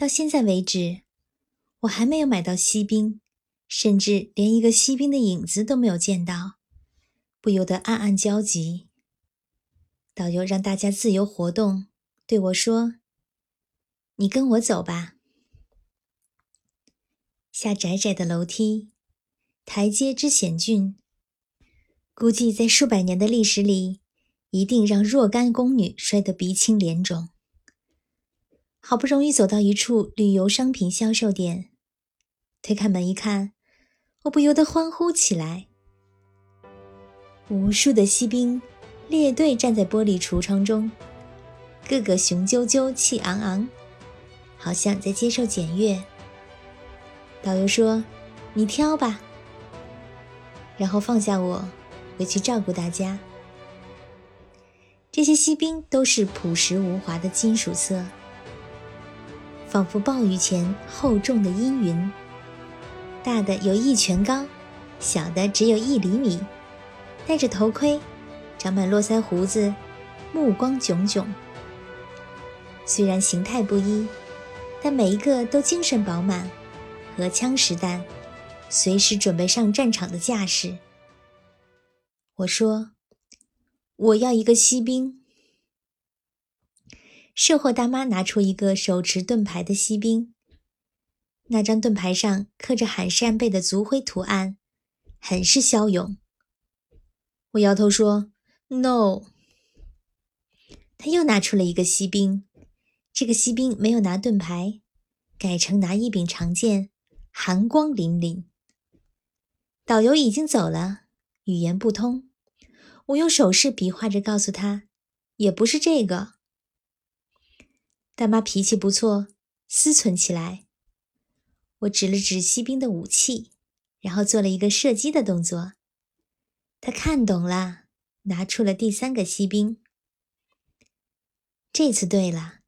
到现在为止，我还没有买到锡兵，甚至连一个锡兵的影子都没有见到，不由得暗暗焦急。导游让大家自由活动，对我说：“你跟我走吧。”下窄窄的楼梯，台阶之险峻，估计在数百年的历史里，一定让若干宫女摔得鼻青脸肿。好不容易走到一处旅游商品销售点，推开门一看，我不由得欢呼起来。无数的锡兵列队站在玻璃橱窗中，个个雄赳赳、气昂昂，好像在接受检阅。导游说：“你挑吧。”然后放下我，回去照顾大家。这些锡兵都是朴实无华的金属色。仿佛暴雨前厚重的阴云，大的有一拳高，小的只有一厘米，戴着头盔，长满络腮胡子，目光炯炯。虽然形态不一，但每一个都精神饱满，荷枪实弹，随时准备上战场的架势。我说：“我要一个锡兵。”售货大妈拿出一个手持盾牌的锡兵，那张盾牌上刻着喊扇贝的族徽图案，很是骁勇。我摇头说：“No。”他又拿出了一个锡兵，这个锡兵没有拿盾牌，改成拿一柄长剑，寒光凛凛。导游已经走了，语言不通，我用手势比划着告诉他：“也不是这个。”大妈脾气不错，思忖起来。我指了指锡兵的武器，然后做了一个射击的动作。他看懂了，拿出了第三个锡兵。这次对了，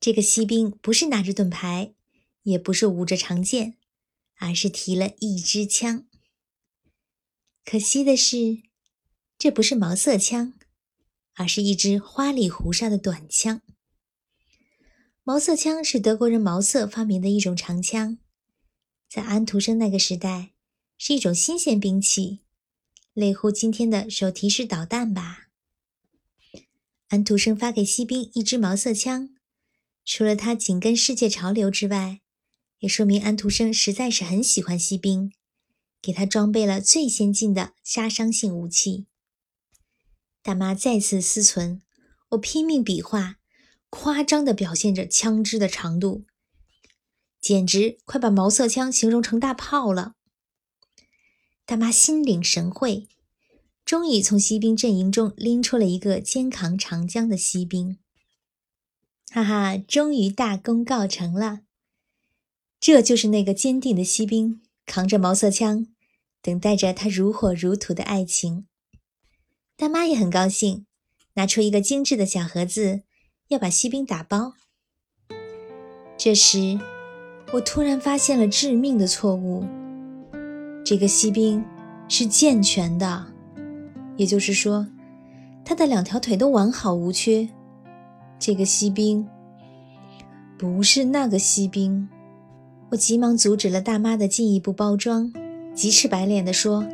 这个锡兵不是拿着盾牌，也不是舞着长剑，而是提了一支枪。可惜的是，这不是毛瑟枪，而是一支花里胡哨的短枪。毛瑟枪是德国人毛瑟发明的一种长枪，在安徒生那个时代是一种新鲜兵器，类乎今天的手提式导弹吧。安徒生发给锡兵一支毛瑟枪，除了他紧跟世界潮流之外，也说明安徒生实在是很喜欢锡兵，给他装备了最先进的杀伤性武器。大妈再次思忖，我拼命比划。夸张地表现着枪支的长度，简直快把毛瑟枪形容成大炮了。大妈心领神会，终于从锡兵阵营中拎出了一个肩扛长枪的锡兵。哈哈，终于大功告成了！这就是那个坚定的锡兵，扛着毛瑟枪，等待着他如火如荼的爱情。大妈也很高兴，拿出一个精致的小盒子。要把锡兵打包。这时，我突然发现了致命的错误：这个锡兵是健全的，也就是说，他的两条腿都完好无缺。这个锡兵不是那个锡兵。我急忙阻止了大妈的进一步包装，急赤白脸地说：“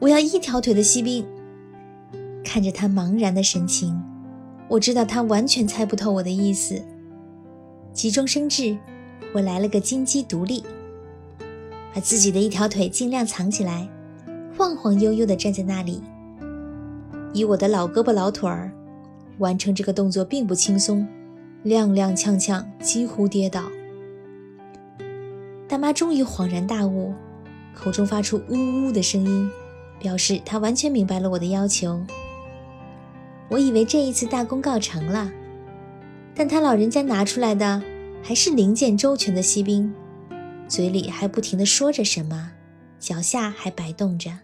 我要一条腿的锡兵。”看着他茫然的神情。我知道他完全猜不透我的意思。急中生智，我来了个金鸡独立，把自己的一条腿尽量藏起来，晃晃悠悠地站在那里。以我的老胳膊老腿儿，完成这个动作并不轻松，踉踉跄跄，几乎跌倒。大妈终于恍然大悟，口中发出呜呜的声音，表示她完全明白了我的要求。我以为这一次大功告成了，但他老人家拿出来的还是零件周全的锡兵，嘴里还不停地说着什么，脚下还摆动着。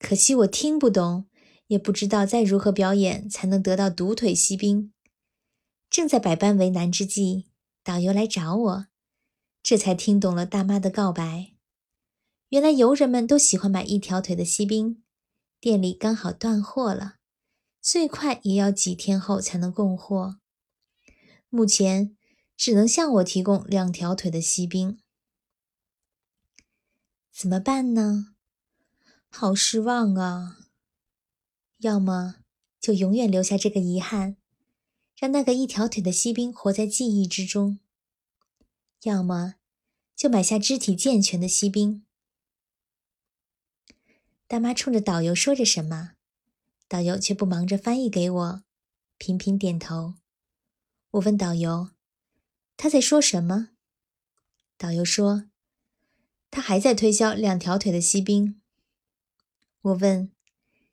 可惜我听不懂，也不知道再如何表演才能得到独腿锡兵。正在百般为难之际，导游来找我，这才听懂了大妈的告白。原来游人们都喜欢买一条腿的锡兵，店里刚好断货了。最快也要几天后才能供货。目前只能向我提供两条腿的锡兵。怎么办呢？好失望啊！要么就永远留下这个遗憾，让那个一条腿的锡兵活在记忆之中；要么就买下肢体健全的锡兵。大妈冲着导游说着什么，导游却不忙着翻译给我，频频点头。我问导游：“他在说什么？”导游说：“他还在推销两条腿的锡兵。”我问。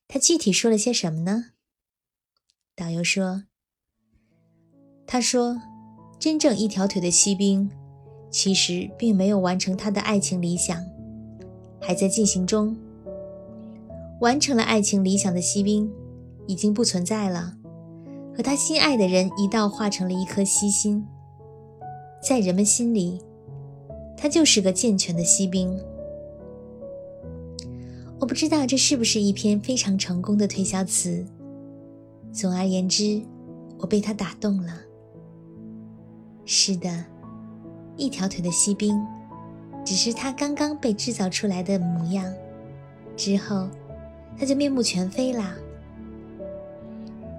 他具体说了些什么呢？导游说：“他说，真正一条腿的锡兵，其实并没有完成他的爱情理想，还在进行中。完成了爱情理想的锡兵，已经不存在了，和他心爱的人一道化成了一颗锡心，在人们心里，他就是个健全的锡兵。”我不知道这是不是一篇非常成功的推销词。总而言之，我被他打动了。是的，一条腿的锡兵，只是他刚刚被制造出来的模样，之后他就面目全非啦。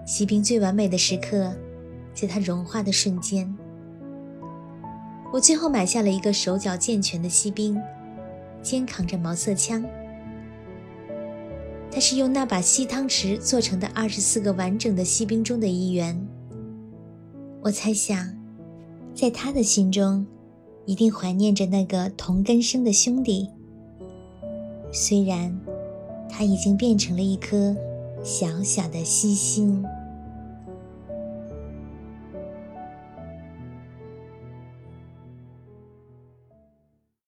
锡兵最完美的时刻，在它融化的瞬间。我最后买下了一个手脚健全的锡兵，肩扛着毛瑟枪。他是用那把锡汤匙做成的二十四个完整的锡兵中的一员。我猜想，在他的心中，一定怀念着那个同根生的兄弟。虽然它已经变成了一颗小小的星星。